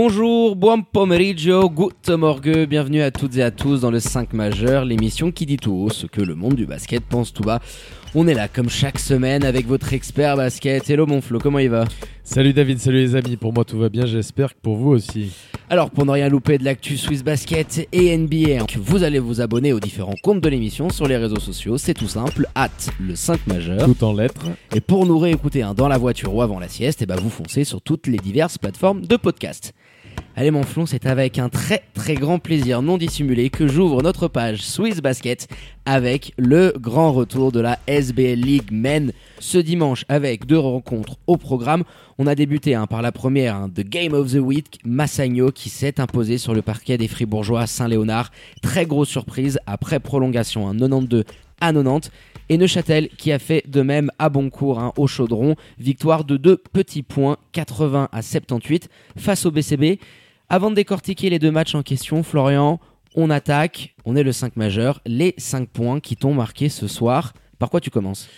Bonjour, buon pomeriggio, good morgue, bienvenue à toutes et à tous dans le 5 majeur, l'émission qui dit tout haut ce que le monde du basket pense tout bas. On est là comme chaque semaine avec votre expert basket. Hello mon Flo, comment il va? Salut David, salut les amis, pour moi tout va bien, j'espère que pour vous aussi. Alors pour ne rien louper de l'actu Swiss Basket et NBA, vous allez vous abonner aux différents comptes de l'émission sur les réseaux sociaux, c'est tout simple, hâte le 5 majeur. Tout en lettres. Et pour nous réécouter hein, dans la voiture ou avant la sieste, et bah vous foncez sur toutes les diverses plateformes de podcast. Allez mon flon, c'est avec un très très grand plaisir non dissimulé que j'ouvre notre page Swiss Basket avec le grand retour de la SBL League Men ce dimanche avec deux rencontres au programme. On a débuté hein, par la première, hein, The Game of the Week, Massagno qui s'est imposé sur le parquet des Fribourgeois Saint-Léonard. Très grosse surprise après prolongation, hein, 92 à 90 et Neuchâtel qui a fait de même à bon cours hein, au chaudron. Victoire de deux petits points, 80 à 78 face au BCB. Avant de décortiquer les deux matchs en question, Florian, on attaque, on est le 5 majeur, les 5 points qui t'ont marqué ce soir. Par quoi tu commences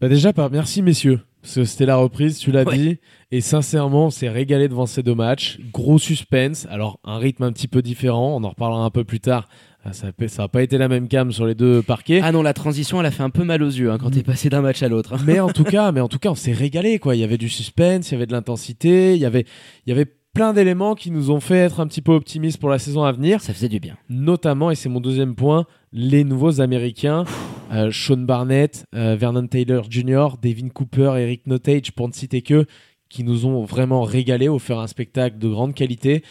Bah déjà par merci messieurs, parce que c'était la reprise, tu l'as Ouais. dit, et sincèrement on s'est régalé devant ces deux matchs. Gros suspense, alors un rythme un petit peu différent, on en reparlera un peu plus tard. Ah, Ça n'a pas été la même cam sur les deux parquets. Ah non, la transition, elle a fait un peu mal aux yeux hein, quand t'es passé d'un match à l'autre. mais en tout cas, mais en tout cas, on s'est régalé quoi. Il y avait du suspense, il y avait de l'intensité, il y avait, il y avait plein d'éléments qui nous ont fait être un petit peu optimistes pour la saison à venir. Ça faisait du bien. notamment, et c'est mon deuxième point, les nouveaux Américains, euh, Sean Barnett, euh, Vernon Taylor Jr., Devin Cooper, Eric Notage, pour ne citer que, qui nous ont vraiment régalé, offert un spectacle de grande qualité.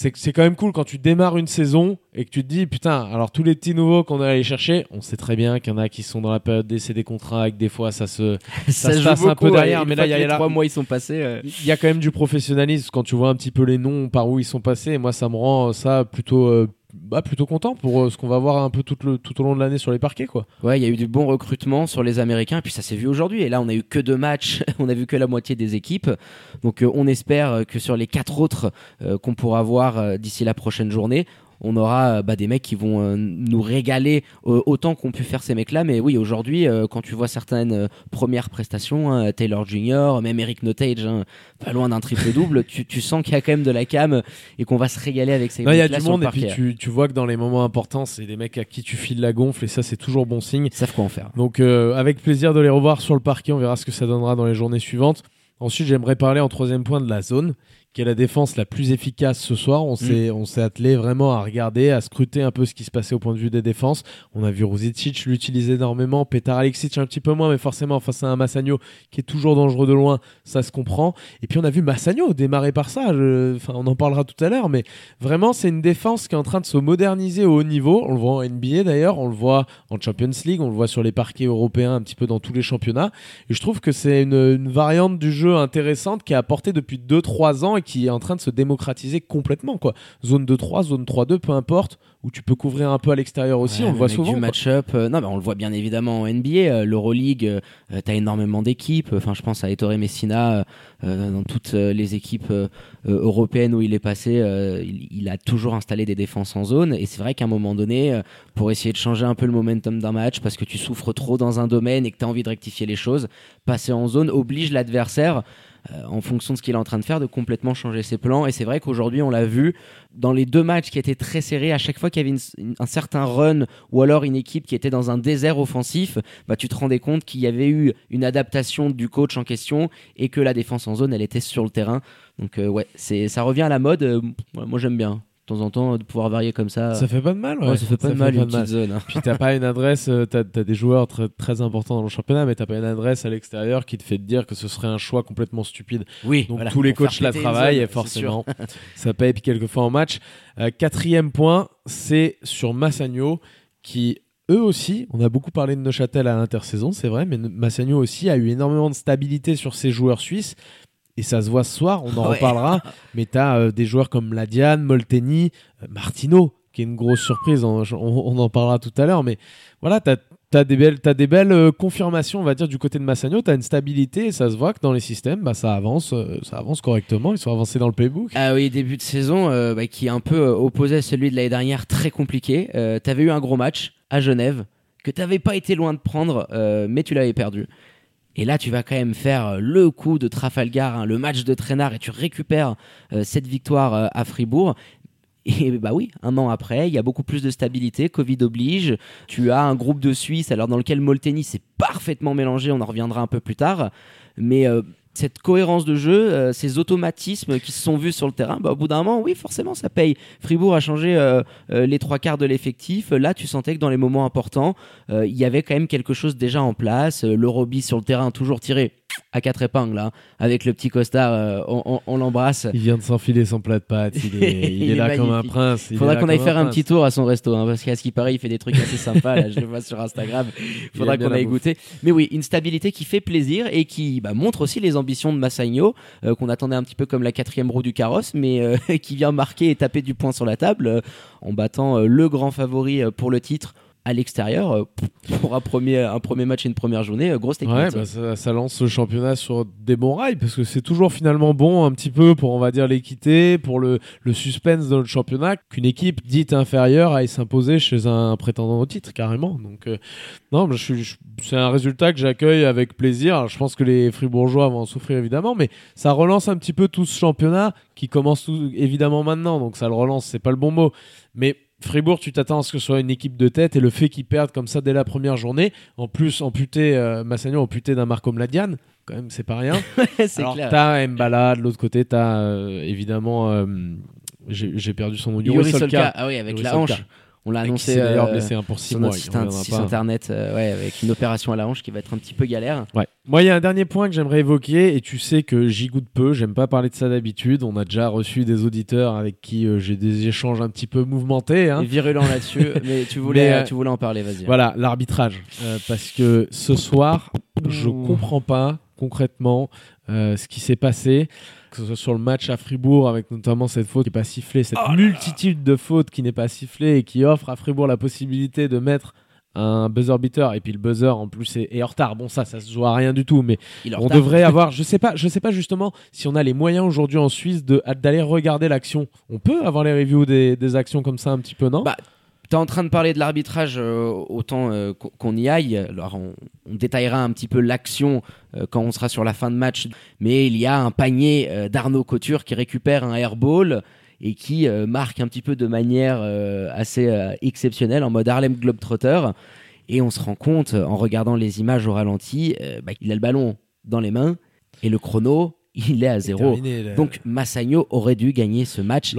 C'est c'est quand même cool quand tu démarres une saison et que tu te dis, putain, alors tous les petits nouveaux qu'on est allé chercher, on sait très bien qu'il y en a qui sont dans la période d'essai des contrats et que des fois ça se, Ça se joue passe un peu derrière, ouais. mais là, il y a les trois mois ils sont passés. euh, il y a quand même du professionnalisme quand tu vois un petit peu les noms par où ils sont passés. Et moi, ça me rend ça plutôt, euh, bah, plutôt content pour euh, ce qu'on va voir un peu tout, le, au long de l'année sur les parquets, quoi. Ouais, il y a eu du bon recrutement sur les Américains, et puis ça s'est vu aujourd'hui. Et là, on a eu que deux matchs, on a vu que la moitié des équipes. Donc, euh, on espère euh, que sur les quatre autres qu'on pourra voir d'ici la prochaine journée, on aura euh, bah, des mecs qui vont euh, nous régaler euh, autant qu'ont pu faire ces mecs-là. Mais oui, aujourd'hui, quand tu vois certaines premières prestations, hein, Taylor Jr., même Eric Notage, hein, pas loin d'un triple-double, tu, tu sens qu'il y a quand même de la cam et qu'on va se régaler avec ces Non, Il y a mecs-là du monde et puis tu, tu vois que dans les moments importants, c'est des mecs à qui tu files la gonfle et ça, c'est toujours bon signe. Ils savent quoi en faire. Donc, euh, avec plaisir de les revoir sur le parquet. On verra ce que ça donnera dans les journées suivantes. Ensuite, j'aimerais parler en troisième point de la zone, qui est la défense la plus efficace ce soir. On s'est, on s'est attelé vraiment à regarder, à scruter un peu ce qui se passait au point de vue des défenses. On a vu Ruzicic l'utiliser énormément, Petar Alexic un petit peu moins, mais forcément face à un Massagno qui est toujours dangereux de loin, ça se comprend. Et puis on a vu Massagno démarrer par ça. Je- Enfin, on en parlera tout à l'heure, mais vraiment c'est une défense qui est en train de se moderniser au haut niveau. On le voit en NBA d'ailleurs, on le voit en Champions League, on le voit sur les parquets européens, un petit peu dans tous les championnats. Et je trouve que c'est une, une variante du jeu intéressante qui est apportée depuis 2-3 ans et qui est en train de se démocratiser complètement. Quoi. Zone 2-3, zone 3-2, peu importe, où tu peux couvrir un peu à l'extérieur aussi, Ouais, on le voit souvent. Du match-up. euh, non, mais on le voit bien évidemment en NBA. euh, L'Euroleague, euh, t'as énormément d'équipes. Enfin, je pense à Ettore Messina. dans toutes les équipes européennes où il est passé, il, il a toujours installé des défenses en zone. Et c'est vrai qu'à un moment donné, pour essayer de changer un peu le momentum d'un match, parce que tu souffres trop dans un domaine et que tu as envie de rectifier les choses, passer en zone oblige l'adversaire en fonction de ce qu'il est en train de faire, de complètement changer ses plans. Et c'est vrai qu'aujourd'hui, on l'a vu dans les deux matchs qui étaient très serrés, à chaque fois qu'il y avait un certain run ou alors une équipe qui était dans un désert offensif, bah, tu te rendais compte qu'il y avait eu une adaptation du coach en question et que la défense en zone, elle était sur le terrain. Donc, euh, ouais, ça revient à la mode. Euh, moi, j'aime bien. De temps en temps, de pouvoir varier comme ça. Ça fait pas de mal, ouais. Ouais, ça fait pas de mal, une petite zone. hein. Puis t'as pas une adresse, euh, t'as as des joueurs très, très importants dans le championnat, mais t'as pas une adresse à l'extérieur qui te fait te dire que ce serait un choix complètement stupide. Oui, Donc voilà, tous les coachs la une travaillent et forcément ça paye puis quelquefois en match. Euh, quatrième point, c'est sur Massagno qui eux aussi, on a beaucoup parlé de Neuchâtel à l'intersaison, c'est vrai, mais Massagno aussi a eu énormément de stabilité sur ses joueurs suisses. Et ça se voit ce soir, on en Ouais. reparlera. Mais tu as des joueurs comme Ladiane, Molteni, euh, Martino, qui est une grosse surprise, on, on- on en parlera tout à l'heure. Mais voilà, tu as, des belles, des belles euh, confirmations, on va dire, du côté de Massagno. Tu as une stabilité et ça se voit que dans les systèmes, bah, ça, avance, euh, ça avance correctement. Ils sont avancés dans le playbook. Ah oui, début de saison euh, bah, qui est un peu euh, opposé à celui de l'année dernière, très compliqué. Euh, t'avais eu un gros match à Genève que t'avais pas été loin de prendre, euh, mais tu l'avais perdu. Et là, tu vas quand même faire euh, le coup de Trafalgar, hein, le match de Traînard, et tu récupères euh, cette victoire euh, à Fribourg. Et bah oui, un an après, il y a beaucoup plus de stabilité, Covid oblige. Tu as un groupe de Suisse, alors dans lequel Molteni s'est parfaitement mélangé, on en reviendra un peu plus tard. Mais cette cohérence de jeu, euh, ces automatismes qui se sont vus sur le terrain, bah, au bout d'un moment, oui, forcément, ça paye. Fribourg a changé euh, euh, les trois quarts de l'effectif. Là, tu sentais que dans les moments importants, il y avait quand même quelque chose déjà en place. Le Roby sur le terrain, toujours tiré à quatre épingles, là, avec le petit costard, euh, on, on- on l'embrasse. Il vient de s'enfiler son plat de pâtes. Il est, il Il est est là comme un prince. il Faudra qu'on aille faire un petit tour à son resto, hein, parce qu'à ce qui paraît, il fait des trucs assez sympas. Là, je le vois sur Instagram. Faudra qu'on aille goûter. Mais oui, une stabilité qui fait plaisir et qui bah, montre aussi les ambitions de Massagno, euh, qu'on attendait un petit peu comme la quatrième roue du carrosse, mais euh, qui vient marquer et taper du poing sur la table en battant le grand favori pour le titre à l'extérieur euh, pour un premier, un premier match et une première journée. euh, grosse technique. Ouais, bah, ça, ça lance le championnat sur des bons rails parce que c'est toujours finalement bon un petit peu pour on va dire l'équité, pour le, le suspense dans le championnat qu'une équipe dite inférieure aille s'imposer chez un prétendant au titre carrément. Donc euh, non, je je- c'est un résultat que j'accueille avec plaisir. Alors, je pense que les Fribourgeois vont en souffrir évidemment, mais ça relance un petit peu tout ce championnat qui commence tout, évidemment maintenant. Donc ça le relance, c'est pas le bon mot, mais Fribourg, tu t'attends à ce que ce soit une équipe de tête et le fait qu'ils perdent comme ça dès la première journée, en plus amputé, euh, Massagno amputé d'un marque comme Ladiane, quand même c'est pas rien. c'est Alors clair. t'as Mbala, de l'autre côté t'as euh, évidemment, euh, j'ai j'ai perdu son nom, Yuri Solka, ah oui, avec Yuri la Solka. hanche. On l'a annoncé d'ailleurs euh, blessé hein, pour 6 sur mois. notre site, site pas. internet, euh, ouais, avec une opération à la hanche qui va être un petit peu galère. Ouais. Moi, il y a un dernier point que j'aimerais évoquer, et tu sais que j'y goûte peu, j'aime pas parler de ça d'habitude. On a déjà reçu des auditeurs avec qui euh, j'ai des échanges un petit peu mouvementés. hein. Virulent là-dessus, mais tu voulais, Mais, tu voulais en parler, vas-y. Voilà, l'arbitrage. Parce que ce soir, je Ouh. comprends pas concrètement euh, ce qui s'est passé. Que ce soit sur le match à Fribourg, avec notamment cette faute qui n'est pas sifflée, cette multitude de fautes qui n'est pas sifflée et qui offre à Fribourg la possibilité de mettre un buzzer beater et puis le buzzer en plus est, est en retard. Bon ça, ça se joue à rien du tout, mais Il on devrait avoir, je sais pas, je sais pas justement si on a les moyens aujourd'hui en Suisse de d'aller regarder l'action. On peut avoir les reviews des, des actions comme ça un petit peu, non? Bah, T'es en train de parler de l'arbitrage, euh, autant euh, qu'on- y aille. Alors, on, on détaillera un petit peu l'action euh, quand on sera sur la fin de match. Mais il y a un panier euh, d'Arnaud Couture qui récupère un airball et qui marque un petit peu de manière assez exceptionnelle en mode Harlem Globetrotter. Et on se rend compte, en regardant les images au ralenti, bah, il a le ballon dans les mains et le chrono, il est à zéro. Terminé, le- Donc Massagno aurait dû gagner ce match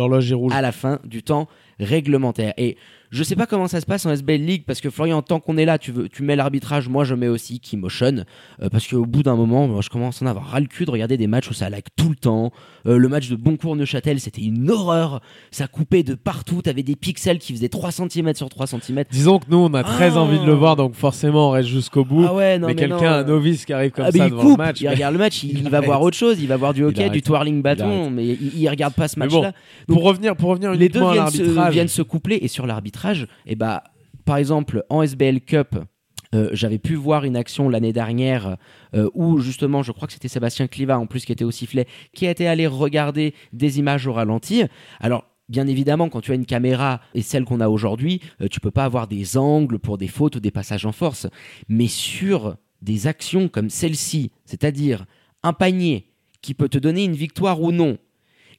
à la fin du temps réglementaire. Et je sais pas comment ça se passe en SBL League parce que Florian, tant qu'on est là, tu, veux, tu mets l'arbitrage, moi je mets aussi qui motion euh, parce qu'au bout d'un moment, moi, je commence à en avoir ras le cul de regarder des matchs où ça lag tout le temps. Euh, le match de Boncourt-Neuchâtel, c'était une horreur. Ça coupait de partout. T'avais des pixels qui faisaient 3 cm sur 3 cm. Disons que nous, on a très Ah. envie de le voir, donc forcément, on reste jusqu'au bout. Ah ouais, non, mais, mais quelqu'un, un novice qui arrive comme Ah, ça il devant coupe, le match. il regarde le match, il, va voir autre chose, il va voir du hockey, du twirling bâton, mais il, il regarde pas ce Mais bon, match-là. Pour revenir, pour revenir les deux viennent se, viennent se coupler et sur l'arbitrage, et bah, par exemple en SBL Cup, euh, j'avais pu voir une action l'année dernière euh, où justement, je crois que c'était Sébastien Cliva en plus qui était au sifflet, qui était allé regarder des images au ralenti. Alors Bien évidemment, quand tu as une caméra et celle qu'on a aujourd'hui, euh, tu peux pas avoir des angles pour des fautes ou des passages en force. Mais sur des actions comme celle-ci, c'est-à-dire un panier qui peut te donner une victoire ou non,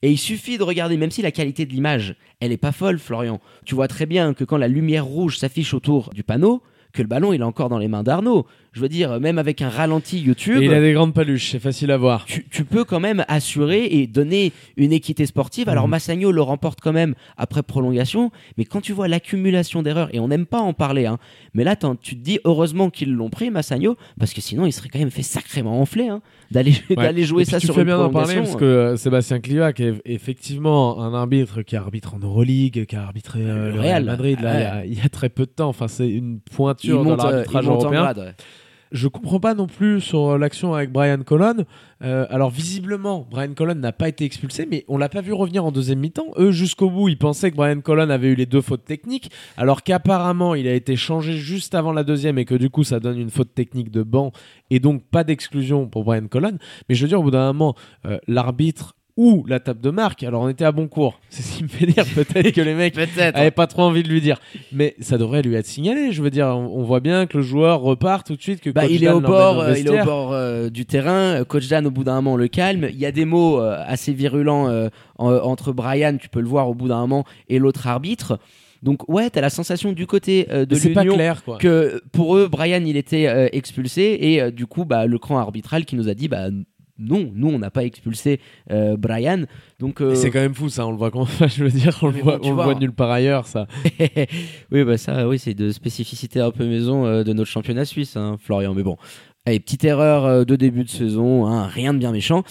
et il suffit de regarder, même si la qualité de l'image, elle est pas folle, Florian. Tu vois très bien que quand la lumière rouge s'affiche autour du panneau, que le ballon il est encore dans les mains d'Arnaud. Je veux dire, même avec un ralenti YouTube, Et il a des grandes paluches, c'est facile à voir. tu, tu peux quand même assurer et donner une équité sportive. Alors Mhm. Massagno le remporte quand même après prolongation, mais quand tu vois l'accumulation d'erreurs, et on n'aime pas en parler, hein, mais là tu te dis heureusement qu'ils l'ont pris Massagno, parce que sinon il serait quand même fait sacrément enfler hein, d'aller Ouais. jouer ça tu sur fais une bien d'en parler parce que euh, Sébastien Cliva, qui est effectivement un arbitre qui arbitre en Euroleague, qui a arbitré euh, Le le Real. Madrid là, Ouais. il, y a, il y a très peu de temps. Enfin, c'est une il pointure monte, dans euh, l'arbitrage en européen. grade, ouais. Je comprends pas non plus sur l'action avec Brian Colon. Euh, alors visiblement, Brian Colon n'a pas été expulsé, mais on l'a pas vu revenir en deuxième mi-temps. Eux, jusqu'au bout, ils pensaient que Brian Colon avait eu les deux fautes techniques, alors qu'apparemment, il a été changé juste avant la deuxième et que du coup, ça donne une faute technique de banc et donc pas d'exclusion pour Brian Colon. Mais je veux dire, au bout d'un moment, euh, l'arbitre ou la table de marque. Alors on était à bon cours. C'est ce qui me fait dire peut-être que les mecs Peut-être. avaient pas trop envie de lui dire. Mais ça devrait lui être signalé. Je veux dire, on, on voit bien que le joueur repart tout de suite. Que Bah, Coach il est bord, euh, il est au bord euh, du terrain. Euh, Coach Dan, au bout d'un moment, le calme. Il y a des mots euh, assez virulents euh, en- entre Brian, tu peux le voir au bout d'un moment, et l'autre arbitre. Donc ouais, t'as la sensation du côté euh, de Mais C'est pas l'Union clair quoi. que pour eux, Brian, il était euh, expulsé et euh, du coup, bah, le cran arbitral qui nous a dit, bah non, nous, on n'a pas expulsé euh, Brian. Donc euh, C'est quand même fou ça. On le voit quand je veux dire, on le voit, bon, on vois, voit hein. nulle part ailleurs ça. oui, bah ça, oui, c'est de spécificité un peu maison euh, de notre championnat suisse, hein, Florian. Mais bon, allez, petite erreur de début de saison, hein, rien de bien méchant.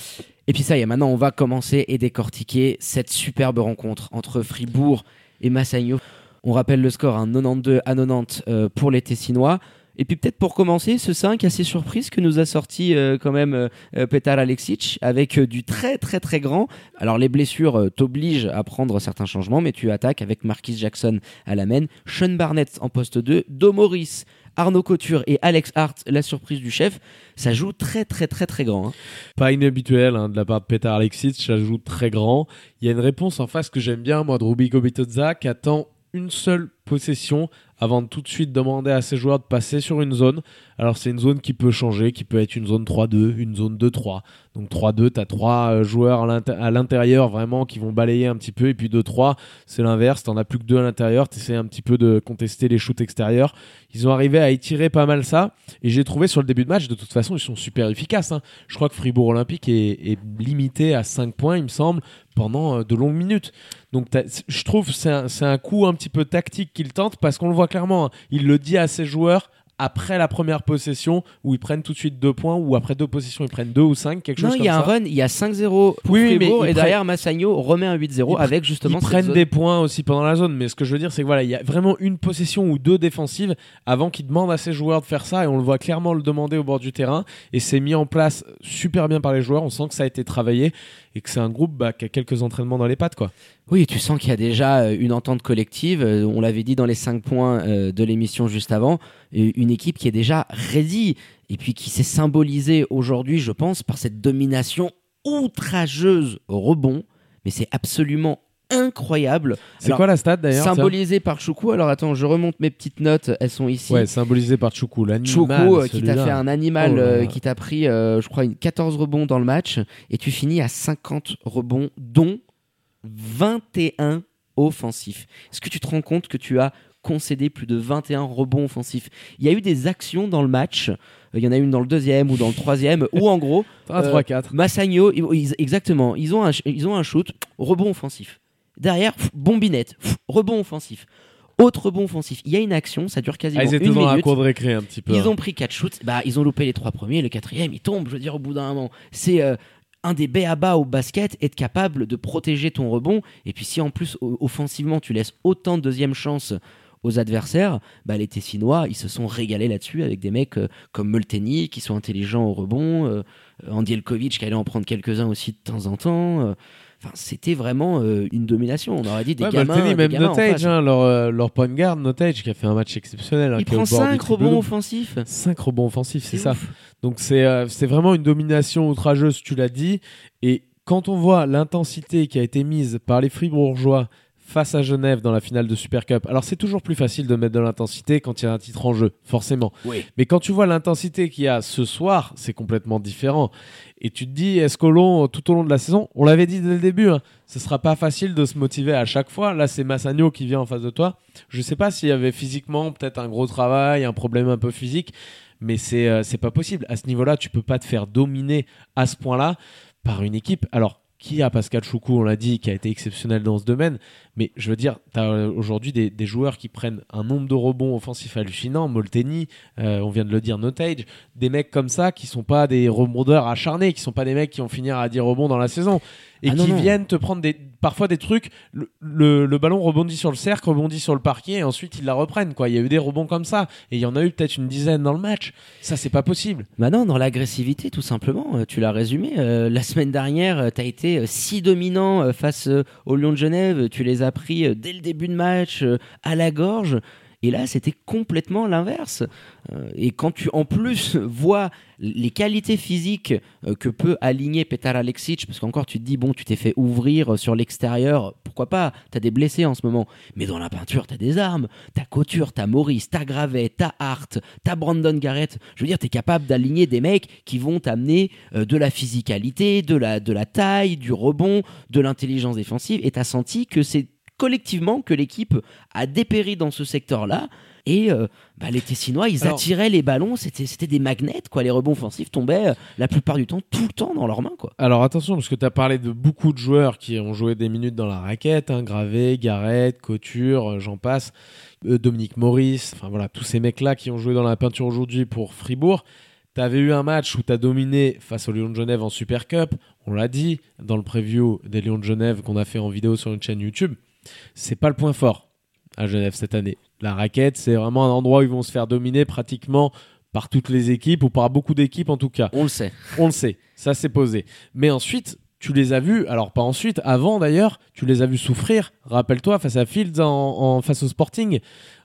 Et puis ça y est, maintenant, on va commencer et décortiquer cette superbe rencontre entre Fribourg et Massagno. On rappelle le score, hein, 92 à 90 euh, pour les Tessinois. Et puis peut-être pour commencer, ce 5 assez surprise que nous a sorti euh, quand même euh, euh, Petar Alexic avec du très très très grand. Alors les blessures t'obligent à prendre certains changements, mais tu attaques avec Marquis Jackson à la main, Sean Barnett en poste 2, Do Morris, Arnaud Couture et Alex Hart, la surprise du chef. Ça joue très très très très grand. hein. Pas inhabituel hein, de la part de Petar Alexic, ça joue très grand. Il y a une réponse en face que j'aime bien, moi, de Rubico Bitozza, qui attend une seule possession avant de tout de suite demander à ses joueurs de passer sur une zone. Alors c'est une zone qui peut changer, qui peut être une zone 3-2, une zone 2-3. Donc 3-2, tu as trois euh, joueurs à l'inté- à l'intérieur vraiment qui vont balayer un petit peu, et puis 2-3, c'est l'inverse, t'en as plus que deux à l'intérieur, tu essaies un petit peu de contester les shoots extérieurs. Ils ont arrivé à étirer pas mal ça, et j'ai trouvé sur le début de match, de toute façon, ils sont super efficaces. hein. Je crois que Fribourg Olympique est, est limité à 5 points, il me semble, pendant euh, de longues minutes. Donc je trouve que c'est un, un coup un petit peu tactique qu'il tente parce qu'on le voit clairement. hein. Il le dit à ses joueurs après la première possession où ils prennent tout de suite deux points ou après deux possessions ils prennent deux ou cinq quelque Non, chose il comme y a un ça. run, il y a 5-0 pour Oui, mais Fribourg ils et derrière Massagno remet un 8-0 Ils avec justement ils prennent zone. des points aussi pendant la zone, mais ce que je veux dire, c'est que voilà, il y a vraiment une possession ou deux défensives avant qu'il demande à ses joueurs de faire ça, et on le voit clairement le demander au bord du terrain, et c'est mis en place super bien par les joueurs. On sent que ça a été travaillé et que c'est un groupe bah, qui a quelques entraînements dans les pattes, quoi. Oui, tu sens qu'il y a déjà euh, une entente collective. euh, On l'avait dit dans les 5 points euh, de l'émission juste avant. Une équipe qui est déjà ready et puis qui s'est symbolisée aujourd'hui, je pense, par cette domination outrageuse au rebond. Mais c'est absolument incroyable. C'est quoi la stat d'ailleurs tiens Symbolisé par Choukou. Alors attends, je remonte mes petites notes. Elles sont ici. Ouais, symbolisé par Choukou, l'animal. Choukou euh, qui t'a fait un animal Oh là euh, qui t'a pris, euh, je crois, une 14 rebonds dans le match et tu finis à 50 rebonds, dont 21 offensifs. Est-ce que tu te rends compte que tu as concédé plus de 21 rebonds offensifs? Il y a eu des actions dans le match. Il y en a une dans le deuxième ou dans le troisième où en gros. Massagno, ils- exactement, ils ont, un, ils ont un shoot, rebond offensif. Derrière, pff, bombinette, pff, rebond offensif. Autre rebond offensif. Il y a une action, ça dure quasiment Ah, ils étaient une dans la minute. cour de récré un petit peu. Ils ont pris quatre shoots, bah ils ont loupé les trois premiers, le quatrième il tombe, je veux dire au bout d'un moment. C'est euh, un des bas au basket, être capable de protéger ton rebond. Et puis si en plus offensivement tu laisses autant de deuxième chance aux adversaires, bah les Tessinois ils se sont régalés là-dessus avec des mecs euh, comme Molteni qui sont intelligents au rebond, euh, Andielkovic qui allait en prendre quelques-uns aussi de temps en temps. euh. Enfin, c'était vraiment euh, une domination. On aurait dit des Ouais, gamins. Même gamins Notage, hein, leur, euh, leur point guard, Notage, qui a fait un match exceptionnel. hein, Il prend bord du 5 triple rebonds offensifs. 5 rebonds offensifs, c'est ça. ouf. Donc c'est euh, c'est vraiment une domination outrageuse, tu l'as dit. Et quand on voit l'intensité qui a été mise par les Fribourgeois face à Genève dans la finale de Super Cup, alors c'est toujours plus facile de mettre de l'intensité quand il y a un titre en jeu, forcément. Oui. Mais quand tu vois l'intensité qu'il y a ce soir, c'est complètement différent. Et tu te dis, est-ce qu'au long, tout au long de la saison, on l'avait dit dès le début, hein, ce sera pas facile de se motiver à chaque fois. Là, c'est Massagno qui vient en face de toi. Je sais pas s'il y avait physiquement peut-être un gros travail, un problème un peu physique, mais c'est euh, c'est pas possible. À ce niveau-là, tu peux pas te faire dominer à ce point-là par une équipe. Alors, qui a Pascal Choukou, on l'a dit, qui a été exceptionnel dans ce domaine, mais je veux dire, tu as aujourd'hui des, des joueurs qui prennent un nombre de rebonds offensifs hallucinant, Molteni, euh, on vient de le dire, Notage, des mecs comme ça qui sont pas des rebondeurs acharnés, qui sont pas des mecs qui vont finir à 10 rebonds dans la saison, et Ah qui viennent te prendre des parfois des trucs, le, le- le ballon rebondit sur le cercle, rebondit sur le parquet et ensuite ils la reprennent. Quoi. Il y a eu des rebonds comme ça et il y en a eu peut-être une dizaine dans le match. Ça, c'est pas possible. Bah non, dans l'agressivité, tout simplement. Euh, Tu l'as résumé. Euh, la semaine dernière, tu as été euh, si dominant euh, face euh, au Lyon de Genève. Tu les as pris euh, dès le début de match euh, à la gorge. Et là, c'était complètement l'inverse. Euh, et quand tu, en plus, vois les qualités physiques euh, que peut aligner Petar Alexic, parce qu'encore, tu te dis, bon, tu t'es fait ouvrir euh, sur l'extérieur, pourquoi pas T'as des blessés en ce moment. Mais dans la peinture, t'as des armes. T'as Couture, t'as Maurice, t'as Gravet, t'as Hart, t'as Brandon Garrett. Je veux dire, t'es capable d'aligner des mecs qui vont t'amener euh, de la physicalité, de la, de la taille, du rebond, de l'intelligence défensive. Et t'as senti que c'est collectivement que l'équipe a dépéri dans ce secteur-là. Et euh, bah, les Tessinois, ils Alors- attiraient les ballons, c'était des magnets, quoi. Les rebonds offensifs tombaient euh, la plupart du temps, tout le temps dans leurs mains, quoi. Alors attention, parce que tu as parlé de beaucoup de joueurs qui ont joué des minutes dans la raquette, hein, Gravé, Garrett, Couture, euh, j'en passe, euh, Dominique Maurice, enfin voilà, tous ces mecs-là qui ont joué dans la peinture aujourd'hui pour Fribourg. Tu avais eu un match où tu as dominé face aux Lions de Genève en Super Cup, on l'a dit dans le preview des Lions de Genève qu'on a fait en vidéo sur une chaîne YouTube. C'est pas le point fort à Genève cette année. La raquette, c'est vraiment un endroit où ils vont se faire dominer pratiquement par toutes les équipes ou par beaucoup d'équipes en tout cas. On le sait. On le sait, ça s'est posé. Mais ensuite, tu les as vus, alors pas ensuite, avant d'ailleurs, tu les as vus souffrir. Rappelle-toi, face à Fields, en, en- face au Sporting,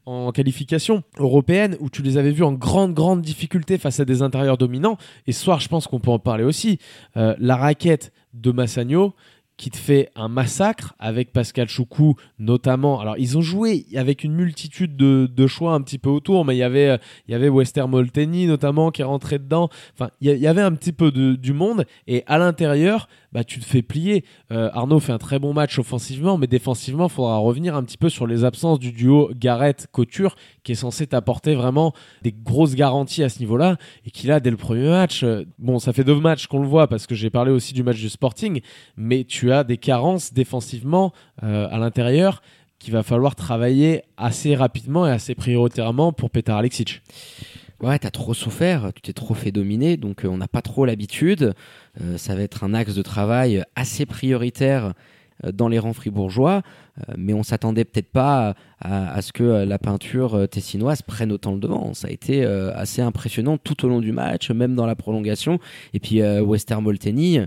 en qualification européenne, où tu les avais vus en grande, grande difficulté face à des intérieurs dominants. Et ce soir, je pense qu'on peut en parler aussi. Euh, la raquette de Massagno qui te fait un massacre avec Pascal Choukou notamment. Alors ils ont joué avec une multitude de, de choix un petit peu autour, mais il y avait il y avait Wester Molteni notamment qui est rentré dedans. Enfin, il y avait un petit peu de, du monde et à l'intérieur, bah tu te fais plier. Euh, Arnaud fait un très bon match offensivement, mais défensivement, il faudra revenir un petit peu sur les absences du duo Garrett Couture qui est censé t'apporter vraiment des grosses garanties à ce niveau-là et qui là dès le premier match, euh, bon ça fait deux matchs qu'on le voit parce que j'ai parlé aussi du match du Sporting, mais tu as des carences défensivement euh, à l'intérieur qu'il va falloir travailler assez rapidement et assez prioritairement pour Petar Alexic. Ouais, t'as trop souffert, tu t'es trop fait dominer, donc euh, on n'a pas trop l'habitude. Euh, ça va être un axe de travail assez prioritaire euh, dans les rangs fribourgeois, mais on s'attendait peut-être pas à, ce que la peinture tessinoise prenne autant le devant. Ça a été assez impressionnant tout au long du match, même dans la prolongation. Et puis euh, Wester Molteni,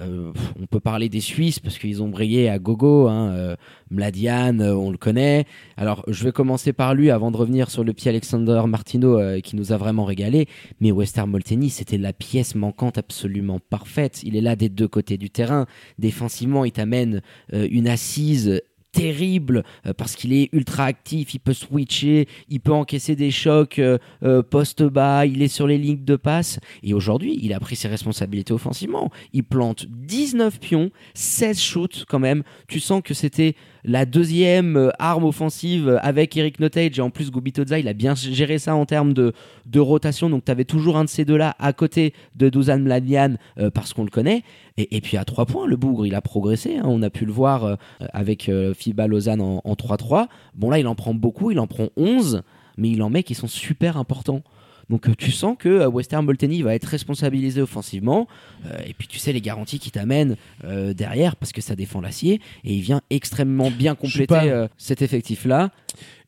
euh, on peut parler des Suisses parce qu'ils ont brillé à gogo. Hein, euh, Mladian, euh, on le connaît. Alors, je vais commencer par lui avant de revenir sur le petit Alexander Martino qui nous a vraiment régalé. Mais Wester Molteni, c'était la pièce manquante absolument parfaite. Il est là des deux côtés du terrain. Défensivement, il t'amène une assise terrible euh, parce qu'il est ultra actif, il peut switcher, il peut encaisser des chocs euh, euh, poste bas, il est sur les lignes de passe et aujourd'hui il a pris ses responsabilités offensivement. Il plante 19 pions, 16 shoots quand même. Tu sens que c'était la deuxième euh, arme offensive avec Eric Notage. Et en plus Gubitoza il a bien géré ça en termes de, de rotation. Donc tu avais toujours un de ces deux là à côté de Dusan Mladian euh, parce qu'on le connaît. Et, puis à trois points le bougre il a progressé hein. on a pu le voir euh, avec euh, FIBA Lausanne en 3-3 bon là il en prend beaucoup il en prend 11 mais il en met qui sont super importants donc euh, tu sens que euh, Western Molteni va être responsabilisé offensivement euh, et puis tu sais les garanties qui t'amènent euh, derrière parce que ça défend l'acier et il vient extrêmement bien compléter pas- euh, cet effectif là.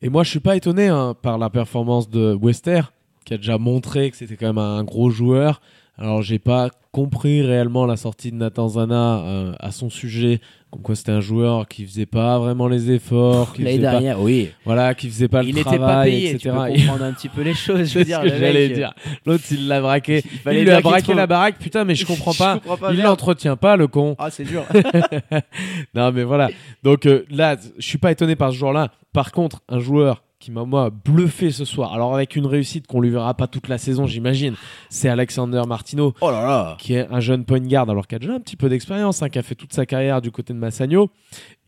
Et moi, je suis pas étonné hein, par la performance de Wester, qui a déjà montré que c'était quand même un gros joueur. Alors, j'ai pas compris réellement la sortie de Nathan Zana euh, à son sujet, comme quoi c'était un joueur qui faisait pas vraiment les efforts, qui L'année faisait pas, dernière, oui. voilà, qui faisait pas il le n'était pas travail, payé, etc. tu peux comprendre un petit peu les choses. Je veux dire, j'allais dire. L'autre, il l'a braqué. Il fallait il lui a braqué trouve. la baraque. Putain, mais je comprends Je pas. comprends pas, il l'entretient pas, le con. Ah, c'est dur. non, mais voilà. Donc euh, là, je suis pas étonné par ce joueur-là. Par contre, un joueur qui m'a moi bluffé ce soir, alors avec une réussite qu'on lui verra pas toute la saison, j'imagine, c'est Alexander Martino, oh là là. qui est un jeune point guard, alors qui a déjà un petit peu d'expérience, hein, qui a fait toute sa carrière du côté de Massagno,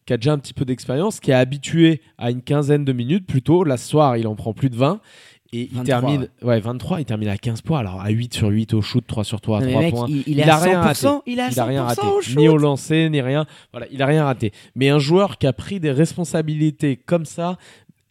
qui a déjà un petit peu d'expérience, qui est habitué à une quinzaine de minutes plutôt. Là, ce soir, il en prend plus de 20. Et il 23, termine, ouais. 23, il termine à 15 points, alors à 8 sur 8 au shoot, 3 sur 3 à Non, mais 3 mec, points. il, il a à 100%. rien raté. Il est à Il a rien 100% raté, au shoot. ni au lancer, ni rien. Voilà, il a rien raté. Mais un joueur qui a pris des responsabilités comme ça,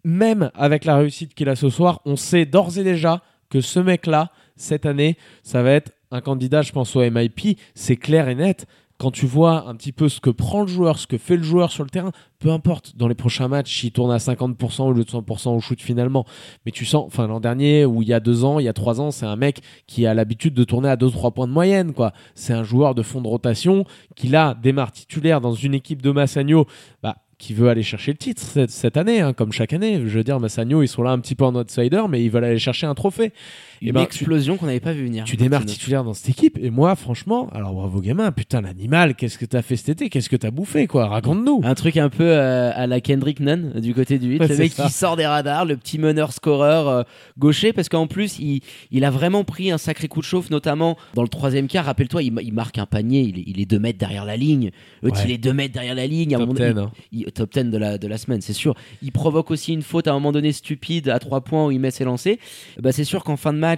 même avec la réussite qu'il a ce soir, on sait d'ores et déjà que ce mec-là, cette année, ça va être un candidat, je pense, au MIP. C'est clair et net. quand tu vois un petit peu ce que prend le joueur, ce que fait le joueur sur le terrain, peu importe, dans les prochains matchs, il tourne à 50% au lieu de 100% au shoot finalement. Mais tu sens, enfin l'an dernier, ou il y a deux ans, il y a trois ans, c'est un mec qui a l'habitude de tourner à 2-3 points de moyenne. quoi. C'est un joueur de fond de rotation qui là démarre titulaire dans une équipe de Massagno. Bah, qui veut aller chercher le titre cette, année, hein, comme chaque année. Je veux dire, Massagno, ils sont là un petit peu en outsider, mais ils veulent aller chercher un trophée. Une Eh ben, explosion qu'on n'avait pas vu venir. Tu démarres titulaire dans cette équipe, et moi, franchement, alors bravo gamin, putain, l'animal, qu'est-ce que t'as fait cet été? Qu'est-ce que t'as bouffé, quoi? Raconte-nous. Un truc un peu euh, à la Kendrick Nunn du côté du 8. Ouais, le mec ça. qui sort des radars, le petit meneur scoreur euh, gaucher, parce qu'en plus, il, il a vraiment pris un sacré coup de chauffe, notamment dans le troisième quart. Rappelle-toi, il, ma- il marque un panier, il est, il est deux mètres derrière la ligne. Ouais. il est deux mètres derrière la ligne. À Top moment donné, 10, hein. top 10 de la, de la semaine, c'est sûr. Il provoque aussi une faute à un moment donné stupide à trois points où il met ses lancers. Bah, c'est sûr qu'en fin de match,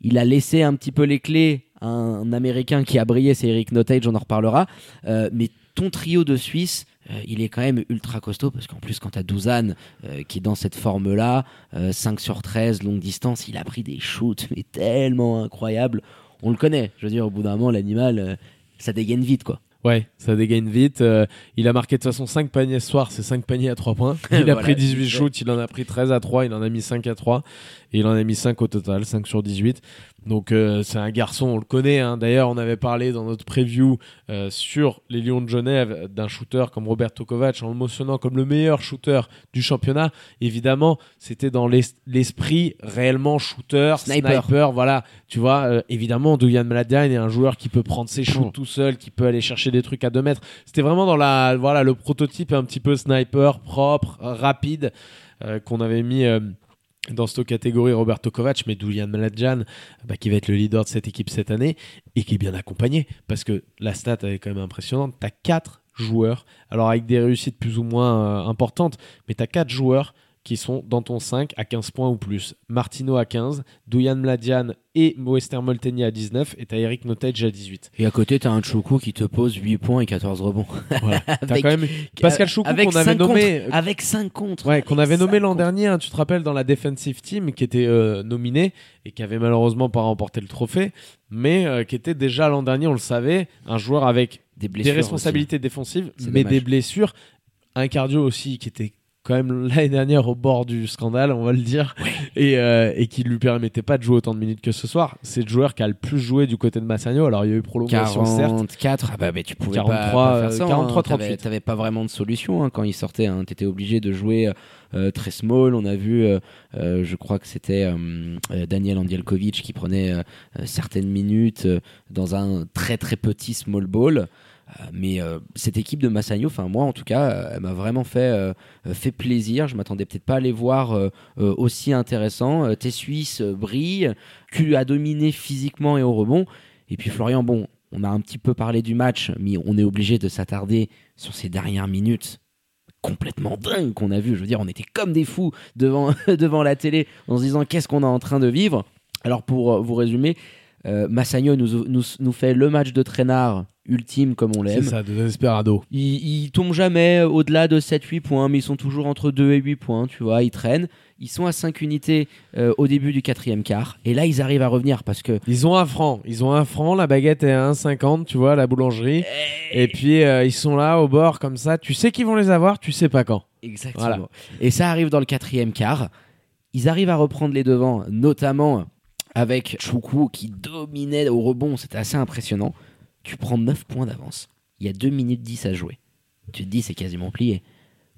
il a laissé un petit peu les clés à un Américain qui a brillé, c'est Eric Notage, on en reparlera. Euh, mais ton trio de Suisse, euh, il est quand même ultra costaud parce qu'en plus, quand tu as Douzane euh, qui est dans cette forme-là, euh, 5 sur 13, longue distance, il a pris des shoots, mais tellement incroyables. On le connaît, je veux dire, au bout d'un moment, l'animal, euh, ça dégaine vite, quoi. Ouais, ça dégaine vite. Euh, il a marqué de toute façon 5 paniers ce soir, c'est 5 paniers à 3 points. Il a Voilà, pris 18 c'est ça. shoots, il en a pris 13 à 3, il en a mis 5 à 3, et il en a mis 5 au total, 5 sur 18. Donc euh, c'est un garçon, on le connaît. hein. D'ailleurs, on avait parlé dans notre preview euh, sur les Lions de Genève d'un shooter comme Roberto Kovac en le mentionnant comme le meilleur shooter du championnat. Évidemment, c'était dans l'es- l'esprit réellement shooter, Sniper. sniper. voilà, tu vois, euh, évidemment, Duyan Maladian est un joueur qui peut prendre ses shoots tout seul, qui peut aller chercher des trucs à 2 mètres. C'était vraiment dans la, voilà, le prototype un petit peu sniper, propre, rapide, qu'on avait mis. Dans cette catégorie Roberto Kovac, mais Dulian Maladjan, bah, qui va être le leader de cette équipe cette année et qui est bien accompagné parce que la stat est quand même impressionnante. Tu as 4 joueurs, alors avec des réussites plus ou moins euh, importantes, mais tu as 4 joueurs qui sont dans ton 5 à 15 points ou plus. Martino à 15, Duyan Mladian et Moester Molteni à 19 et tu as Eric Notage à 18. Et à côté, t'as un Choukou qui te pose 8 points et 14 rebonds. Voilà. T'as Avec- quand même Pascal Choukou avec qu'on avait nommé contre. Avec 5 contre. Ouais, qu'on avait nommé l'an dernier, hein, tu te rappelles, dans la defensive team, qui était euh, nominé et qui avait malheureusement pas remporté le trophée, mais euh, qui était déjà l'an dernier, on le savait, un joueur avec Des responsabilités défensives, C'est mais dommage. des blessures, un cardio aussi qui était quand même l'année dernière au bord du scandale, on va le dire, et, euh, et qui lui permettait pas de jouer autant de minutes que ce soir. C'est le joueur qui a le plus joué du côté de Massagno. Alors il y a eu prolongation, certes. 44, ah bah, mais tu pouvais 43, pas, pas faire ça, euh, 43, hein. T'avais- 38. T'avais pas vraiment de solution hein, quand il sortait. Hein. T'étais obligé de jouer euh, très small. On a vu, euh, euh, je crois que c'était euh, euh, Daniel Andielkovic qui prenait euh, euh, certaines minutes euh, dans un très très petit small ball. Euh, mais euh, cette équipe de Massagno, enfin moi en tout cas, euh, elle m'a vraiment fait plaisir. Je m'attendais peut-être pas à les voir aussi intéressants. Tes Suisses euh, brillent, tu as dominé physiquement et au rebond. Et puis Florian, bon, on a un petit peu parlé du match, mais on est obligé de s'attarder sur ces dernières minutes complètement dingues qu'on a vu. Je veux dire, on était comme des fous devant, devant la télé en se disant qu'est-ce qu'on est en train de vivre? Alors pour vous résumer, euh, Massagno nous, nous, nous fait le match de traînard ultime comme on C'est l'aime. ça, de Desperado. Ils, ils tombent jamais au-delà de 7-8 points, mais ils sont toujours entre 2 et 8 points, tu vois, ils traînent. Ils sont à 5 unités euh, au début du quatrième quart. Et là, ils arrivent à revenir parce que Ils ont un franc, ils ont un franc, la baguette est à 1,50, tu vois, à la boulangerie. Et puis euh, ils sont là au bord comme ça, tu sais qu'ils vont les avoir, tu sais pas quand. Exactement. Voilà. Et ça arrive dans le quatrième quart. Ils arrivent à reprendre les devants, notamment avec Choukou qui dominait au rebond. C'était assez impressionnant. Tu prends 9 points d'avance. Il y a 2 minutes 10 à jouer. Tu te dis, c'est quasiment plié.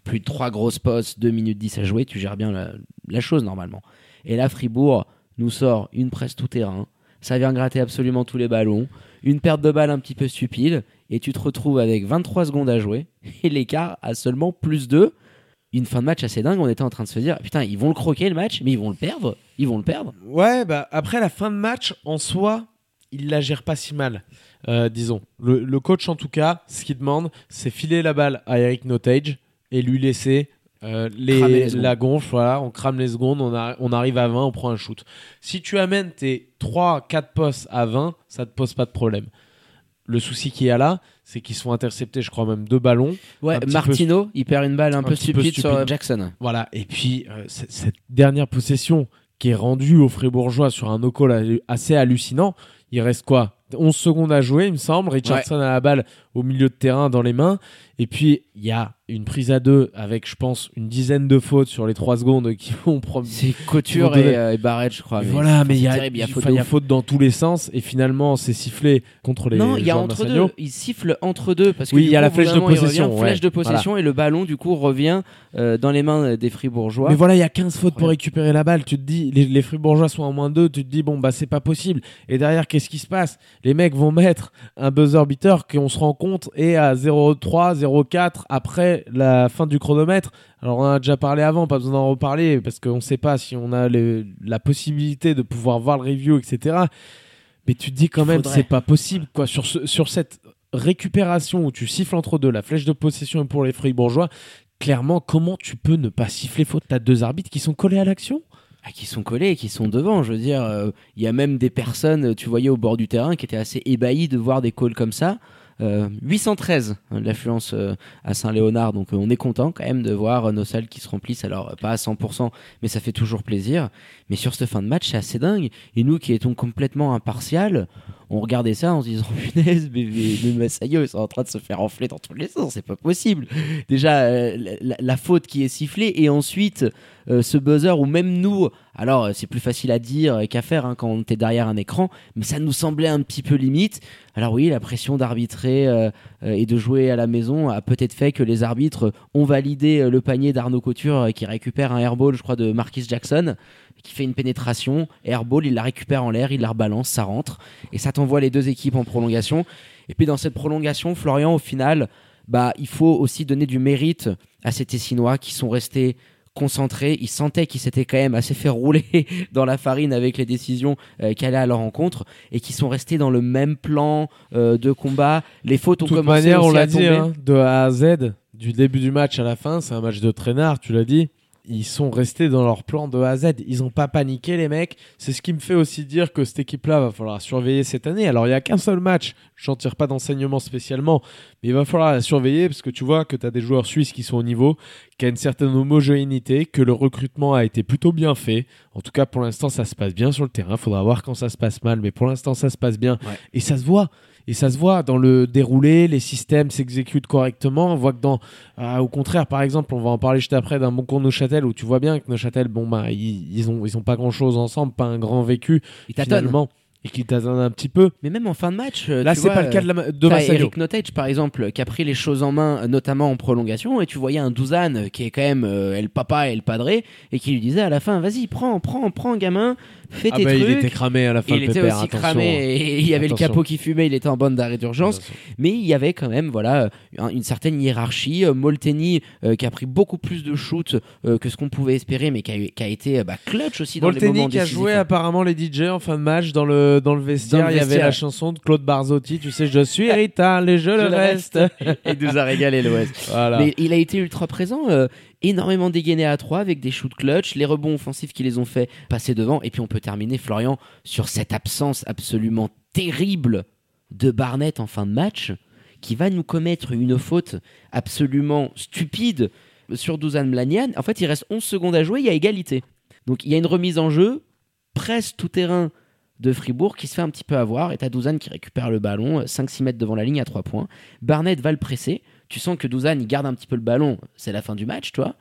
Plus de 3 grosses postes, 2 minutes 10 à jouer. Tu gères bien la, chose normalement. Et là, Fribourg nous sort une presse tout terrain. Ça vient gratter absolument tous les ballons. Une perte de balle un petit peu stupide. Et tu te retrouves avec 23 secondes à jouer. Et l'écart à seulement plus 2 une fin de match assez dingue. On était en train de se dire, putain, ils vont le croquer le match, mais ils vont le perdre. Ils vont le perdre. Ouais, bah après la fin de match, en soi, il la gère pas si mal, euh, disons. Le, le coach, en tout cas, ce qu'il demande, c'est filer la balle à Eric Notage et lui laisser euh, les, les la gonfle. Voilà, on crame les secondes, on, a- on arrive à 20, on prend un shoot. Si tu amènes tes 3-4 postes à 20, ça te pose pas de problème. Le souci qu'il y a là, c'est qu'ils sont interceptés, je crois même deux ballons. Ouais, Martino, il perd une balle un, un peu stupide, sur stupide. Jackson. Voilà, et puis euh, cette dernière possession qui est rendue aux Fribourgeois sur un no-call assez hallucinant, il reste quoi? 11 secondes à jouer, il me semble. Richardson a la balle au milieu de terrain dans les mains. Et puis, il y a une prise à deux avec, je pense, une dizaine de fautes sur les trois secondes qui vont prendre. C'est Couture et, euh, et je crois. Mais voilà, mais il y a, terrible, y a faute il y a faute dans tous les sens. Et finalement, c'est sifflé contre les Non, il y a entre deux. Il siffle entre deux parce que Oui, il y a coup, la flèche de possession, revient, flèche de possession et le ballon du coup revient euh, dans les mains des Fribourgeois. Mais voilà, il y a 15 fautes pour récupérer la balle. Tu te dis, les, les Fribourgeois sont en moins 2. Tu te dis, bon, bah, c'est pas possible. Et derrière, qu'est-ce qui se passe? Les mecs vont mettre un buzzer beater qu'on se rend compte est à 0,3, 0,4 après la fin du chronomètre. Alors, on en a déjà parlé avant, pas besoin d'en reparler parce qu'on sait pas si on a la possibilité de pouvoir voir le review, etc. Mais tu te dis quand même, c'est pas possible, quoi. Sur, ce- sur cette récupération où tu siffles entre deux, la flèche de possession pour les Fribourgeois. Clairement, comment tu peux ne pas siffler faute? T'as deux arbitres qui sont collés à l'action? Ah, qui sont collés qui sont devant. Je veux dire, euh, il y a même des personnes, tu voyais au bord du terrain, qui étaient assez ébahies de voir des calls comme ça. Euh, 813 hein, de l'affluence euh, à Saint-Léonard, donc euh, on est content quand même de voir euh, nos salles qui se remplissent. Alors euh, pas à 100%, mais ça fait toujours plaisir. Mais sur cette fin de match, c'est assez dingue. Et nous qui étions complètement impartial, on regardait ça en se disant punaise, mais, mais, mais ils sont en train de se faire enfler dans tous les sens, c'est pas possible. Déjà euh, la, faute qui est sifflée et ensuite euh, ce buzzer où même nous, alors euh, c'est plus facile à dire qu'à faire hein, quand on était derrière un écran, mais ça nous semblait un petit peu limite. Alors oui, la pression d'arbitrer et de jouer à la maison a peut-être fait que les arbitres ont validé le panier d'Arnaud Couture qui récupère un airball, je crois, de Marquis Jackson, qui fait une pénétration, airball, il la récupère en l'air, il la rebalance, ça rentre, et ça t'envoie les deux équipes en prolongation. Et puis dans cette prolongation, Florian, au final, bah, il faut aussi donner du mérite à ces Tessinois qui sont restés concentrés. Ils sentaient qu'ils s'étaient quand même assez fait rouler dans la farine avec les décisions euh, qui allaient à leur rencontre et qui sont restés dans le même plan euh, de combat. Les fautes ont De toute commencé manière, on aussi l'a dit, hein, de A à Z, du début du match à la fin, c'est un match de traînard, tu l'as dit. Ils sont restés dans leur plan de A à Z. Ils n'ont pas paniqué, les mecs. C'est ce qui me fait aussi dire que cette équipe-là va falloir surveiller cette année. Alors, il n'y a qu'un seul match. J'en tire pas d'enseignement spécialement. Mais il va falloir la surveiller parce que tu vois que tu as des joueurs suisses qui sont au niveau, qui a une certaine homogénéité, que le recrutement a été plutôt bien fait. En tout cas, pour l'instant, ça se passe bien sur le terrain. Faudra voir quand ça se passe mal. Mais pour l'instant, ça se passe bien. Ouais. Et ça se voit. Et ça se voit dans le déroulé, les systèmes s'exécutent correctement. On voit que dans, euh, au contraire, par exemple, on va en parler juste après d'un bon cours Neuchâtel où tu vois bien que Neuchâtel, bon bah, ils, ils ont, ils ont pas grand chose ensemble, pas un grand vécu Ils finalement, et qui tâtonnent un petit peu. Mais même en fin de match, euh, Là, c'est pas le cas de, la, de T'as Massayo. Eric Notage par exemple qui a pris les choses en main notamment en prolongation et tu voyais un Douzan euh, qui est quand même euh, el papa et le padré et qui lui disait à la fin vas-y prends prends prends gamin fais Ah tes bah, trucs il était cramé à la fin il était pépère, aussi cramé et il y avait Attention. le capot qui fumait il était en bonne d'arrêt d'urgence mais il y avait quand même voilà euh, un- une certaine hiérarchie Euh, Molteni euh, qui a pris beaucoup plus de shoots euh, que ce qu'on pouvait espérer mais qui a, eu- qui a été bah, clutch aussi dans les moments Molteni qui a décisifs. joué apparemment les DJ en fin de match dans le, dans le vestiaire. Dans le Il y avait la chanson de Claude Barzotti, tu sais, je suis Rital et je, le reste. et nous a régalé l'Ouest voilà. Mais il a été ultra présent, euh, énormément dégainé à 3 avec des shoots clutch, les rebonds offensifs qui les ont fait passer devant. Et puis on peut terminer, Florian, sur cette absence absolument terrible de Barnett en fin de match, qui va nous commettre une faute absolument stupide sur Douzan Mlanian. En fait, il reste 11 secondes à jouer, il y a égalité. Donc il y a une remise en jeu, presque tout terrain de Fribourg qui se fait un petit peu avoir et t'as Douzan qui récupère le ballon 5-6 mètres devant la ligne à 3 points Barnett va le presser tu sens que Douzan il garde un petit peu le ballon. C'est la fin du match toi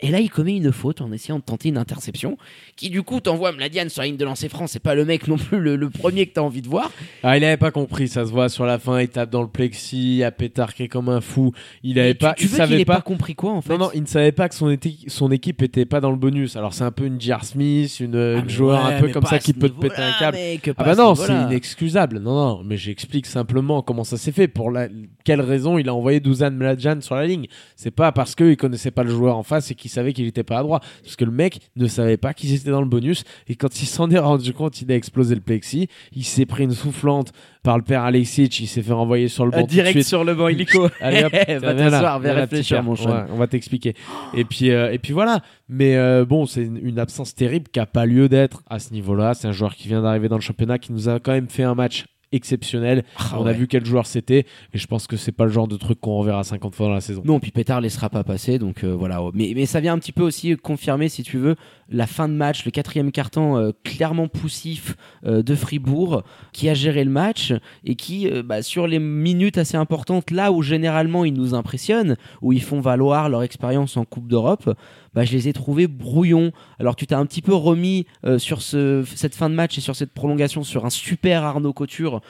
et là il commet une faute en essayant de tenter une interception qui du coup t'envoie Mladian sur la ligne de lancer franc c'est pas le mec non plus le, le premier que t'as envie de voir Ah, il avait pas compris, ça se voit sur la fin, il tape dans le plexi, il a pétarqué comme un fou. Il avait Mais pas, tu, il savait pas pas. compris quoi en fait Non, non, il ne savait pas que son, son équipe était pas dans le bonus. Alors c'est un peu une J.R. Smith, une, Ah, une joueur ouais, un peu comme ça à qui peut te péter un câble. mec, Ah à bah non, c'est inexcusable. Non, non, mais j'explique simplement comment ça s'est fait. Pour la... quelle raison il a envoyé Douzan Mladjan sur la ligne? C'est pas parce qu'il connaissait pas le joueur en face et qu'il savait qu'il était pas à droite. Parce que le mec ne savait pas qu'ils étaient dans le bonus. Et quand il s'en est rendu compte, il a explosé le plexi. Il s'est pris une soufflante par le père Alexic. Il s'est fait renvoyer sur le banc. Euh, direct sur le banc illico Allez hop, va t'asseoir va réfléchir mon père. cher Ouais, on va t'expliquer. Et puis euh, et puis voilà. Mais euh, bon, c'est une, une absence terrible qui a pas lieu d'être à ce niveau-là. C'est un joueur qui vient d'arriver dans le championnat qui nous a quand même fait un match exceptionnel. Ah on a vu quel joueur c'était et je pense que c'est pas le genre de truc qu'on reverra 50 fois dans la saison. Non, puis Pétard laissera pas passer, donc euh, voilà. Mais, mais ça vient un petit peu aussi confirmer, si tu veux, la fin de match, le quatrième carton euh, clairement poussif euh, de Fribourg, qui a géré le match et qui, euh, bah, sur les minutes assez importantes, là où généralement ils nous impressionnent, où ils font valoir leur expérience en Coupe d'Europe, bah, je les ai trouvés brouillons. Alors tu t'es un petit peu remis sur ce, cette fin de match et sur cette prolongation sur un super Arnaud Couture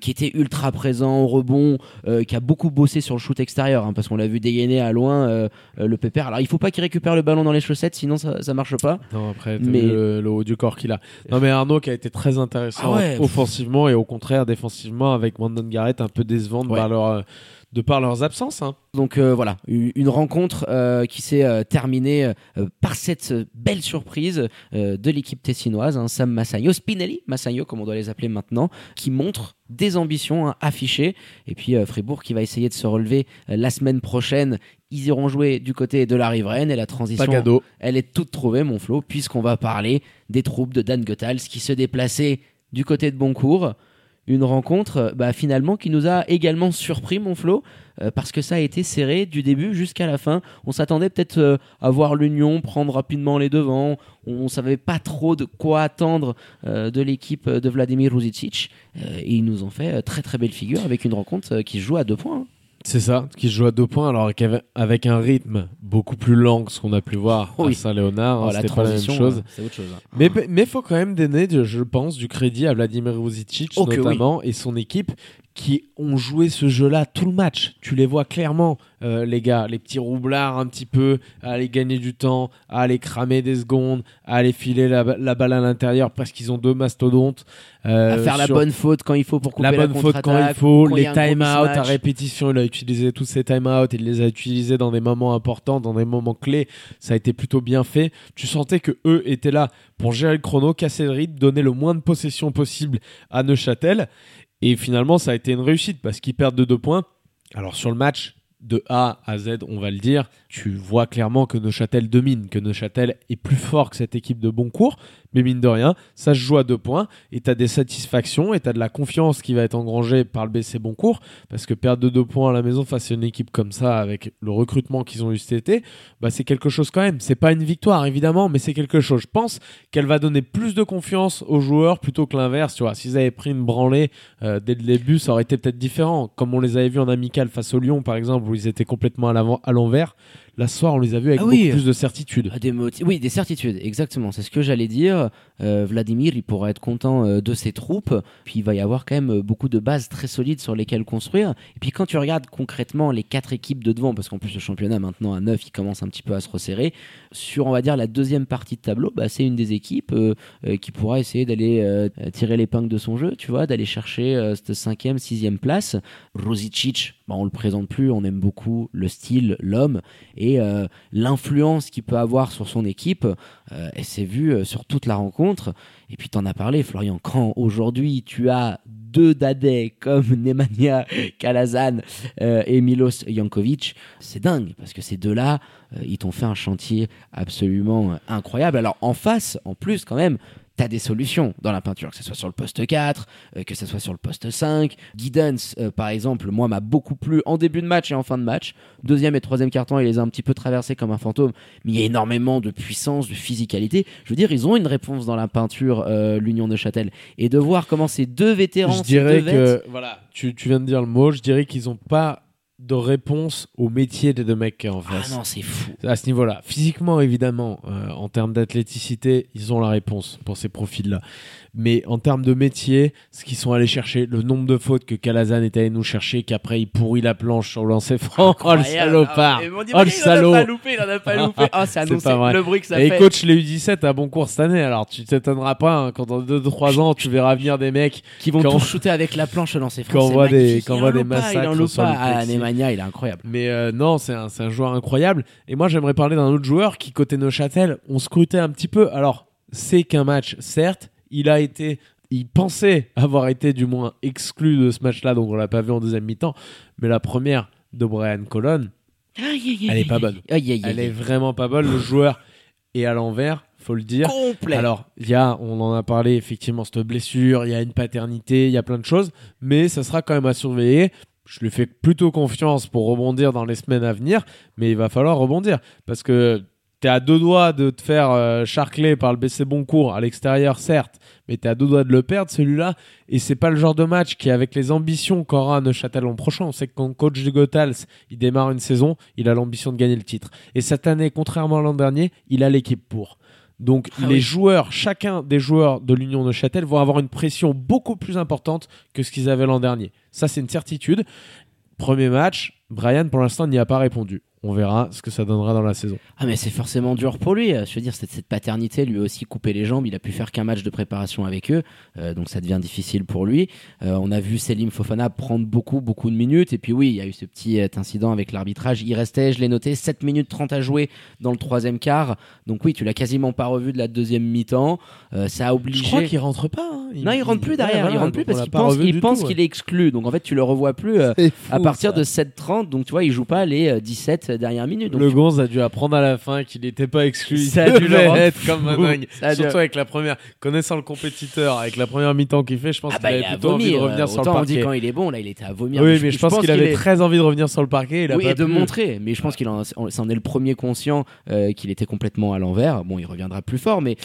qui était ultra présent au rebond, qui a beaucoup bossé sur le shoot extérieur, hein, parce qu'on l'a vu dégainer à loin le pépère. Alors il faut pas qu'il récupère le ballon dans les chaussettes, sinon ça, ça marche pas. Non, après, Mais- le, le haut du corps qu'il a. Non, mais Arnaud qui a été très intéressant Ah ouais. offensivement et au contraire défensivement avec Brandon Garrett un peu décevant de, Ouais. par, leur, euh, de par leurs absences. hein. Donc euh, voilà, une rencontre euh, qui s'est euh, terminée par cette belle surprise de l'équipe tessinoise, hein, Sam Massagno, Spinelli, Massagno comme on doit les appeler maintenant, qui montre des ambitions hein, affichées. Et puis Fribourg qui va essayer de se relever la semaine prochaine. Ils iront jouer du côté de la riveraine et la transition, elle est toute trouvée, mon Flo, puisqu'on va parler des troupes de Dan Goethals qui se déplaçaient du côté de Boncourt. Une rencontre euh, bah, finalement qui nous a également surpris, mon Flo, euh, parce que ça a été serré du début jusqu'à la fin. On s'attendait peut-être euh, à voir l'Union prendre rapidement les devants. On ne savait pas trop de quoi attendre de l'équipe de Vladimir Ruzicic. Et ils nous ont fait très très belle figure avec une rencontre qui se joue à deux points. hein. C'est ça, qui se joue à deux points, alors avec un rythme beaucoup plus lent que ce qu'on a pu voir Oui. à Saint-Léonard. hein, Oh, la c'était pas la même chose. autre chose. hein. Mais mais faut quand même donner, je pense, du crédit à Vladimir Vuzicic Oh que notamment et son équipe qui ont joué ce jeu-là tout le match. Tu les vois clairement, euh, les gars, les petits roublards un petit peu, à aller gagner du temps, à aller cramer des secondes, à aller filer la, la balle à l'intérieur parce qu'ils ont deux mastodontes. euh, à faire la bonne faute quand il faut pour couper la la, bonne faute quand il faut, quand les time-out à répétition, il a utilisé tous ces time-out, il les a utilisés dans des moments importants, dans des moments clés, ça a été plutôt bien fait. Tu sentais que eux étaient là pour gérer le chrono, casser le rythme, donner le moins de possession possible à Neuchâtel, et finalement ça a été une réussite parce qu'ils perdent de deux points. Alors sur le match, de A à Z, on va le dire, tu vois clairement que Neuchâtel domine, que Neuchâtel est plus fort que cette équipe de Boncourt, mais mine de rien, ça se joue à deux points, et tu as des satisfactions, et tu as de la confiance qui va être engrangée par le BC Boncourt, parce que perdre de deux points à la maison face à une équipe comme ça, avec le recrutement qu'ils ont eu cet été, bah c'est quelque chose quand même. C'est pas une victoire, évidemment, mais c'est quelque chose. Je pense qu'elle va donner plus de confiance aux joueurs plutôt que l'inverse, tu vois. S'ils avaient pris une branlée euh, dès le début, ça aurait été peut-être différent, comme on les avait vus en amical face au Lyon, par exemple, où ils étaient complètement à l'envers. Là, ce soir, on les a vus avec Ah oui. beaucoup plus de certitude. Ah, des Oui, des certitudes, exactement. C'est ce que j'allais dire. Euh, Vladimir, il pourra être content euh, de ses troupes. Puis il va y avoir quand même euh, beaucoup de bases très solides sur lesquelles construire. Et puis quand tu regardes concrètement les quatre équipes de devant, parce qu'en plus le championnat maintenant à 9, il commence un petit peu à se resserrer. Sur, on va dire, la deuxième partie de tableau, bah, c'est une des équipes euh, qui pourra essayer d'aller tirer l'épingle de son jeu, tu vois, d'aller chercher cette cinquième, sixième place. Rosicic, bah, on le présente plus, on aime beaucoup le style, l'homme et euh, l'influence qu'il peut avoir sur son équipe. Euh, et c'est vu euh, sur toute la rencontre. Et puis t'en as parlé, Florian, quand aujourd'hui tu as deux dadais comme Nemanja Kalazan euh, et Milos Jankovic, c'est dingue parce que ces deux-là, ils t'ont fait un chantier absolument incroyable. Alors en face, en plus quand même, T'as des solutions dans la peinture, que ce soit sur le poste 4, euh, que ce soit sur le poste 5. Guidance, euh, par exemple, moi, m'a beaucoup plu en début de match et en fin de match. Deuxième et troisième carton, il les a un petit peu traversés comme un fantôme, mais il y a énormément de puissance, de physicalité. Je veux dire, ils ont une réponse dans la peinture, euh, l'Union de Châtel. Et de voir comment ces deux vétérans, Je dirais vêtes- que, voilà, tu, tu viens de dire le mot, je dirais qu'ils n'ont pas de réponse au métier des deux mecs qui est en Ah face. non, c'est fou. à ce niveau-là. Physiquement, évidemment, euh, en termes d'athléticité, ils ont la réponse pour ces profils-là. Mais en termes de métier, ce qu'ils sont allés chercher, le nombre de fautes que Calazan est allé nous chercher, qu'après il pourrit la planche sur le lancer franc. Oh le salopard Ah, et dit, Oh le salaud Il en a pas loupé, il en a pas loupé. Ah, c'est C'est annoncé le bruit que ça Et fait. coach les U17 à bon cours cette année, alors tu t'étonneras pas hein, quand dans 2-3 ans tu verras venir des mecs qui vont tous shooter avec la planche au lancer franc. quand on voit des- quand on voit des massacres loupe sur le il est incroyable. Mais euh, non, c'est un, joueur incroyable. Et moi, j'aimerais parler d'un autre joueur qui, côté Neuchâtel, on scrutait un petit peu. Alors, c'est qu'un match, certes. Il a été, il pensait avoir été du moins exclu de ce match-là, donc on l'a pas vu en deuxième mi-temps. Mais la première de Brian Colon, elle est pas bonne. Aïe, aïe, aïe. Elle est vraiment pas bonne. Le joueur est à l'envers, faut le dire. complet. Alors, il y a, on en a parlé effectivement, cette blessure, il y a une paternité, il y a plein de choses, mais ça sera quand même à surveiller. Je lui fais plutôt confiance pour rebondir dans les semaines à venir, mais il va falloir rebondir parce que t'es à deux doigts de te faire euh, charcler par le BC Boncourt à l'extérieur, certes, mais t'es à deux doigts de le perdre celui-là. Et c'est pas le genre de match qui, avec les ambitions qu'aura Neuchâtel l'an prochain, on sait que quand coach de Gotals, il démarre une saison, il a l'ambition de gagner le titre. Et cette année, contrairement à l'an dernier, il a l'équipe pour. Donc Ah les oui. joueurs, chacun des joueurs de l'Union de Châtel vont avoir une pression beaucoup plus importante que ce qu'ils avaient l'an dernier. Ça, c'est une certitude. Premier match, Brian, pour l'instant, n'y a pas répondu on verra ce que ça donnera dans la saison. Ah mais c'est forcément dur pour lui. Euh, je veux dire, cette, cette paternité lui a aussi coupé les jambes. Il a pu faire qu'un match de préparation avec eux, euh, donc ça devient difficile pour lui. Euh, on a vu Selim Fofana prendre beaucoup, beaucoup de minutes. Et puis oui, il y a eu ce petit incident avec l'arbitrage. Il restait, je l'ai noté, 7 minutes 30 à jouer dans le troisième quart. Donc oui, tu l'as quasiment pas revu de la deuxième mi-temps. Ça a obligé. Je crois qu'il rentre pas. Hein. Il... Non, il rentre plus derrière. Il rentre plus parce qu'il pense, qu'il est exclu. Donc en fait, tu le revois plus à partir de 7 30 Donc tu vois, il joue pas les 17 la dernière minute. Donc le. Gonz a dû apprendre à la fin qu'il n'était pas exclu. Ça a dû le être comme Manogne. Surtout avec la première, connaissant le compétiteur, avec la première mi-temps qu'il fait, je pense ah bah qu'il avait plutôt envie de revenir euh, sur le parquet. quand il est bon, là il était à vomir. Oui, mais, je, pense, qu'il avait très envie de revenir sur le parquet. Oui, et de montrer. Mais je pense qu'il en est le premier conscient euh, qu'il était complètement à l'envers. Bon, il reviendra plus fort, mais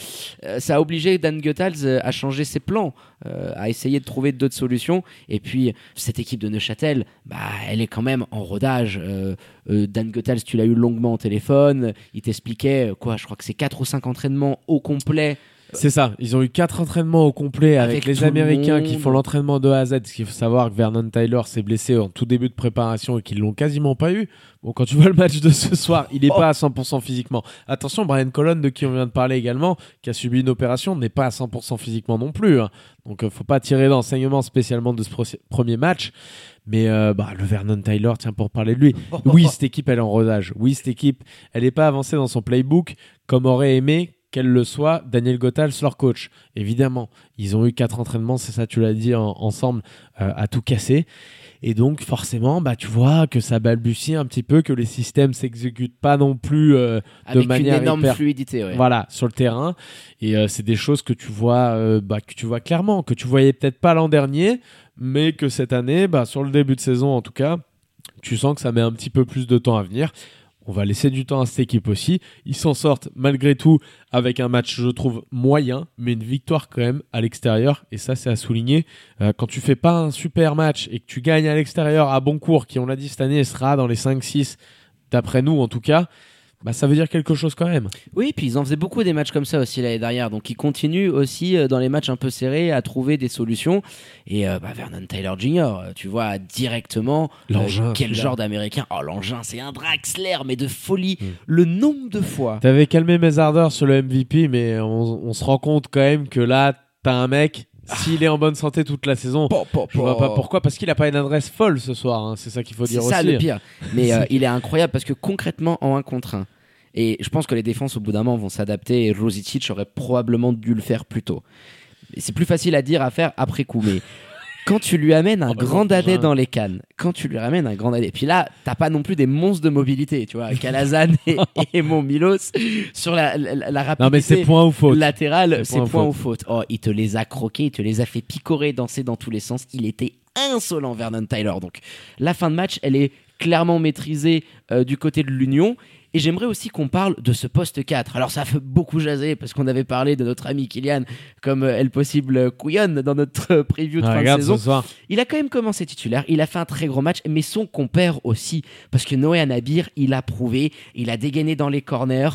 euh, ça a obligé Dan Goethals à changer ses plans euh, à essayer de trouver d'autres solutions. Et puis, cette équipe de Neuchâtel, bah, elle est quand même en rodage. Euh, euh, Dan Goethals, tu l'as eu longuement au téléphone. Il t'expliquait, quoi, je crois que c'est 4 ou 5 entraînements au complet. C'est ça. Ils ont eu quatre entraînements au complet avec, Avec les le Américains qui font l'entraînement de A à Z. Ce qu'il faut savoir que Vernon Tyler s'est blessé en tout début de préparation et qu'ils l'ont quasiment pas eu. Bon, quand tu vois le match de ce soir, il n'est Oh. pas à 100% physiquement. Attention, Brian Colon, de qui on vient de parler également, qui a subi une opération, n'est pas à 100% physiquement non plus. hein. Donc, euh, faut pas tirer d'enseignement spécialement de ce premier match. Mais euh, bah, le Vernon Tyler, tiens, pour parler de lui. Oui, cette équipe, elle est en rodage. Oui, cette équipe, elle n'est pas avancée dans son playbook comme aurait aimé qu'elle le soit Daniel Gothals, leur coach. Évidemment, ils ont eu quatre entraînements, c'est ça, tu l'as dit, en- ensemble, euh, à tout casser. Et donc, forcément, bah, tu vois que ça balbutie un petit peu, que les systèmes s'exécutent pas non plus euh, Avec une manière énorme hyper- fluidité. ouais. voilà, sur le terrain. Et euh, c'est des choses que tu vois, euh, bah, que tu vois clairement, que tu voyais peut-être pas l'an dernier, mais que cette année, bah, sur le début de saison en tout cas, tu sens que ça met un petit peu plus de temps à venir. On va laisser du temps à cette équipe aussi. Ils s'en sortent malgré tout avec un match, je trouve, moyen, mais une victoire quand même à l'extérieur. Et ça, c'est à souligner. Euh, quand tu fais pas un super match et que tu gagnes à l'extérieur à Boncourt, qui, on l'a dit cette année, sera dans les 5-6, d'après nous en tout cas, bah, ça veut dire quelque chose quand même. Oui, puis ils en faisaient beaucoup des matchs comme ça aussi l'année dernière. Donc ils continuent aussi euh, dans les matchs un peu serrés à trouver des solutions. Et euh, bah, Vernon Taylor Jr., euh, tu vois directement euh, quel genre d'américain. Oh, l'engin, c'est un Draxler, mais de folie. Mm. Le nombre de fois. T'avais calmé mes ardeurs sur le MVP, mais on, on se rend compte quand même que là, t'as un mec, s'il est en bonne santé toute la saison, Po, po, je vois po. pas pourquoi, parce qu'il a pas une adresse folle ce soir, hein, c'est ça qu'il faut C'est dire ça aussi. le pire. Mais euh, il est incroyable parce que concrètement, en un contre un, et je pense que les défenses au bout d'un moment vont s'adapter et Rosicic aurait probablement dû le faire plus tôt. C'est plus facile à dire, à faire après coup. Mais quand tu lui amènes un Oh, bah, grand dadais dans les cannes, quand tu lui ramènes un grand dadais, puis là, t'as pas non plus des monstres de mobilité, tu vois, Calazan et, et Mon Milos sur la, la, la rapidité Non mais c'est point ou faute. latérale, C'est point ou faute. Oh, il te les a croqués, il te les a fait picorer, danser dans tous les sens. Il était insolent, Vernon Tyler. Donc, la fin de match, elle est clairement maîtrisée euh, du côté de l'Union. Et j'aimerais aussi qu'on parle de ce poste 4. Alors ça fait beaucoup jaser parce qu'on avait parlé de notre ami Kylian comme euh, elle possible Couillon dans notre euh, preview de Ah, fin de saison. ce soir. Il a quand même commencé titulaire, il a fait un très gros match, mais son compère aussi. Parce que Noé Anabir, il a prouvé, il a dégainé dans les corners.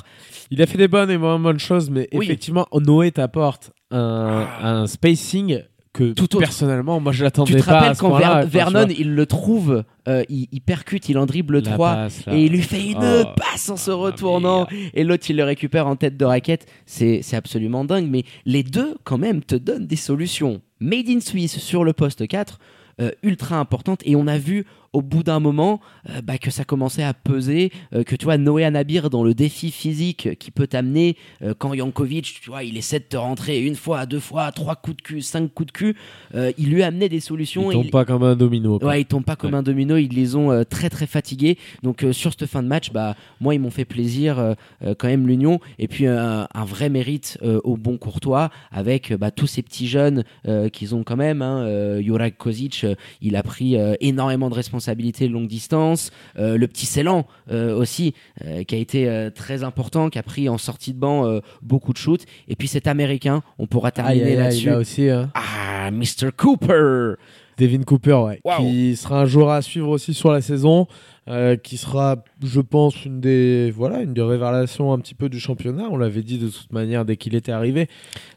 Il a fait des bonnes et moins bonnes choses, mais Oui. effectivement, Noé t'apporte un, un spacing que Tout personnellement, moi je Tu l'attendais te pas à rappelles ce quand Ver- tu Vernon, il le trouve, euh, il, il percute, il en dribble La 3 passe, là. et il lui fait une Oh. passe en se Ah, retournant et l'autre il le récupère en tête de raquette. C'est c'est absolument dingue, mais les deux quand même te donnent des solutions. Made in Suisse sur le poste 4, euh, ultra importante et on a vu au bout d'un moment euh, bah, que ça commençait à peser, euh, que tu vois Noé Anabir dans le défi physique qui peut t'amener euh, quand Jankovic, tu vois, il essaie de te rentrer une fois, deux fois, trois coups de cul, cinq coups de cul, euh, il lui a amené des solutions. Il tombe il- pas comme un domino. quoi. Ouais, ils tombent pas comme un domino, ils les ont très très fatigués. Donc sur cette fin de match, bah moi ils m'ont fait plaisir quand même l'Union et puis un vrai mérite au bon Courtois avec bah, tous ces petits jeunes qu'ils ont quand même. Hein, Juraj Kozic, il a pris énormément de responsabilités responsabilités longue distance, euh, le petit Ceylan euh, aussi, euh, qui a été très important, qui a pris en sortie de banc beaucoup de shoots. Et puis cet Américain, on pourra terminer là-dessus. là aussi. hein. Ah, Mr. Cooper Devin Cooper, ouais, qui sera un joueur à suivre aussi sur la saison, euh, qui sera, je pense, une des voilà, une des révélations un petit peu du championnat. On l'avait dit de toute manière dès qu'il était arrivé.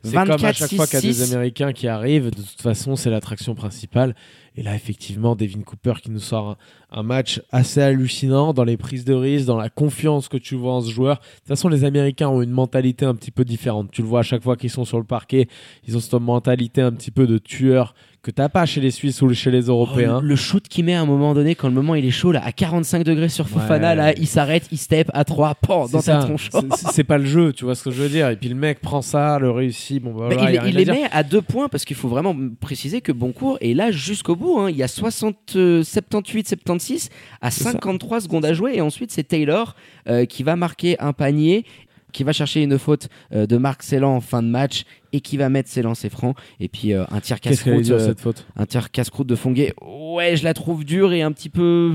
C'est comme à 24, chaque fois qu'il y a 6, des Américains qui arrivent, de toute façon, c'est l'attraction principale. Et là, effectivement, Devin Cooper qui nous sort un, un match assez hallucinant dans les prises de risque, dans la confiance que tu vois en ce joueur. De toute façon, les Américains ont une mentalité un petit peu différente. Tu le vois à chaque fois qu'ils sont sur le parquet, ils ont cette mentalité un petit peu de tueur que t'as pas chez les Suisses ou chez les Européens. Oh, le shoot qu'il met à un moment donné, quand le moment il est chaud, là, à 45 degrés sur Fofana, Ouais. là, il s'arrête, il step à 3, pan, dans ça. tronche. C'est- pas le jeu, tu vois ce que je veux dire. Et puis le mec prend ça, le réussit. Bon, bah, voilà, il, à les met à deux points parce qu'il faut vraiment préciser que Boncourt est là jusqu'au bout. hein. Il y a 60, euh, 78, 76 à C'est ça. 53 secondes à jouer et ensuite c'est Taylor euh, qui va marquer un panier, qui va chercher une faute euh, de Marc Célan en fin de match et qui va mettre ses lancers francs et puis euh, un tir casse-croûte, dure euh, un tir casse-croûte de Fonguet. Ouais, je la trouve dure et un petit peu.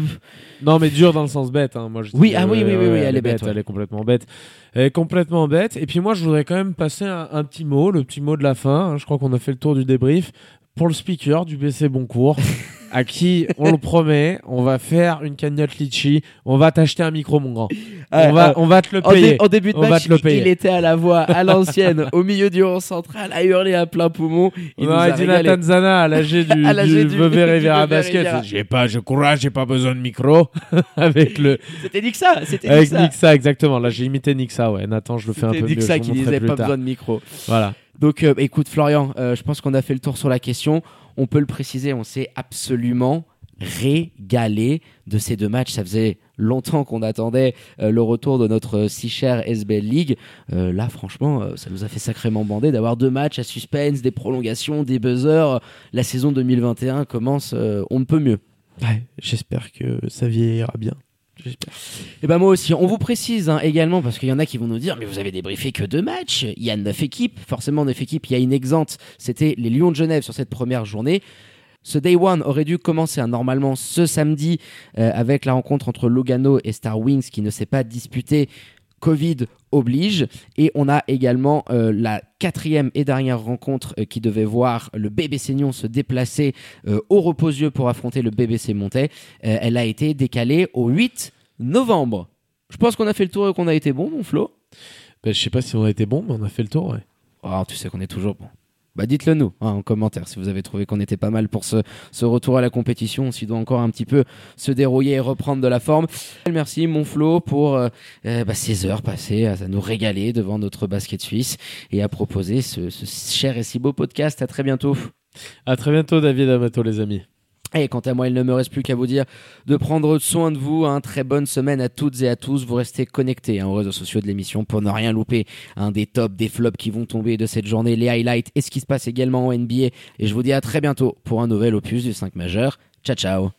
Non, mais dur dans le sens bête. hein. Moi, je Oui, dis, ah oui, oui, oui, oui, elle est bête, ouais. Elle est complètement bête. Elle est complètement bête. Et puis moi, je voudrais quand même passer un, un petit mot, le petit mot de la fin. hein. Je crois qu'on a fait le tour du débrief. Pour le speaker du BC Boncourt, à qui, on le promet, on va faire une cagnotte litchi. On va t'acheter un micro, mon grand. Ah, on, va, ah, on va te le En, dé- payer. en début de On va match, te le il- payer. il était à la voix, à l'ancienne, au milieu du rond central, à hurler à plein poumon. Il On nous a dit régalé. Nathan Zana à l'âge du, du, du- du Riviera Basket. J'ai pas, je courage, j'ai pas besoin de micro. avec le, C'était Nixa, c'était avec Nixa. Nixa, exactement. Là, j'ai imité Nixa, ouais. Nathan, je le fais un peu C'était mieux. Nixa qui disait pas tard. besoin de micro. Voilà. Donc, euh, écoute, Florian, euh, je pense qu'on a fait le tour sur la question. On peut le préciser, on s'est absolument régalé de ces deux matchs. Ça faisait longtemps qu'on attendait euh, le retour de notre si chère SBL League. Là, franchement, ça nous a fait sacrément bander d'avoir deux matchs à suspense, des prolongations, des buzzers. La saison 2021 commence, on ne peut mieux. J'espère que ça vieillira bien. Et ben moi aussi, on vous précise hein, également, parce qu'il y en a qui vont nous dire, mais vous avez débriefé que deux matchs, il y a neuf équipes, forcément neuf équipes, il y a une exempte, c'était les Lions de Genève sur cette première journée. Ce Day One aurait dû commencer hein, normalement ce samedi euh, avec la rencontre entre Logano et Star Wings qui ne s'est pas disputée. Covid oblige. Et on a également euh, la quatrième et dernière rencontre euh, qui devait voir le BBC Nyon se déplacer euh, au Reposieux pour affronter le BBC Montais. Euh, elle a été décalée au 8 novembre. Je pense qu'on a fait le tour et qu'on a été bon, mon Flo? Ben, je sais pas si on a été bon, mais on a fait le tour, ouais. Oh, tu sais qu'on est toujours bon. Bah dites-le nous hein, en commentaire si vous avez trouvé qu'on était pas mal pour ce, ce retour à la compétition, s'il doit encore un petit peu se dérouiller et reprendre de la forme. Merci mon Flo pour euh, euh, bah, ces heures passées à nous régaler devant notre basket suisse et à proposer ce, ce cher et si beau podcast. À très bientôt. À très bientôt, David Amato, les amis. Et quant à moi, il ne me reste plus qu'à vous dire de prendre soin de vous. Hein. Très bonne semaine à toutes et à tous. Vous restez connectés hein, aux réseaux sociaux de l'émission pour ne rien louper. Un des tops, des flops qui vont tomber de cette journée, les highlights et ce qui se passe également en NBA. Et je vous dis à très bientôt pour un nouvel opus du 5 majeur. Ciao, ciao.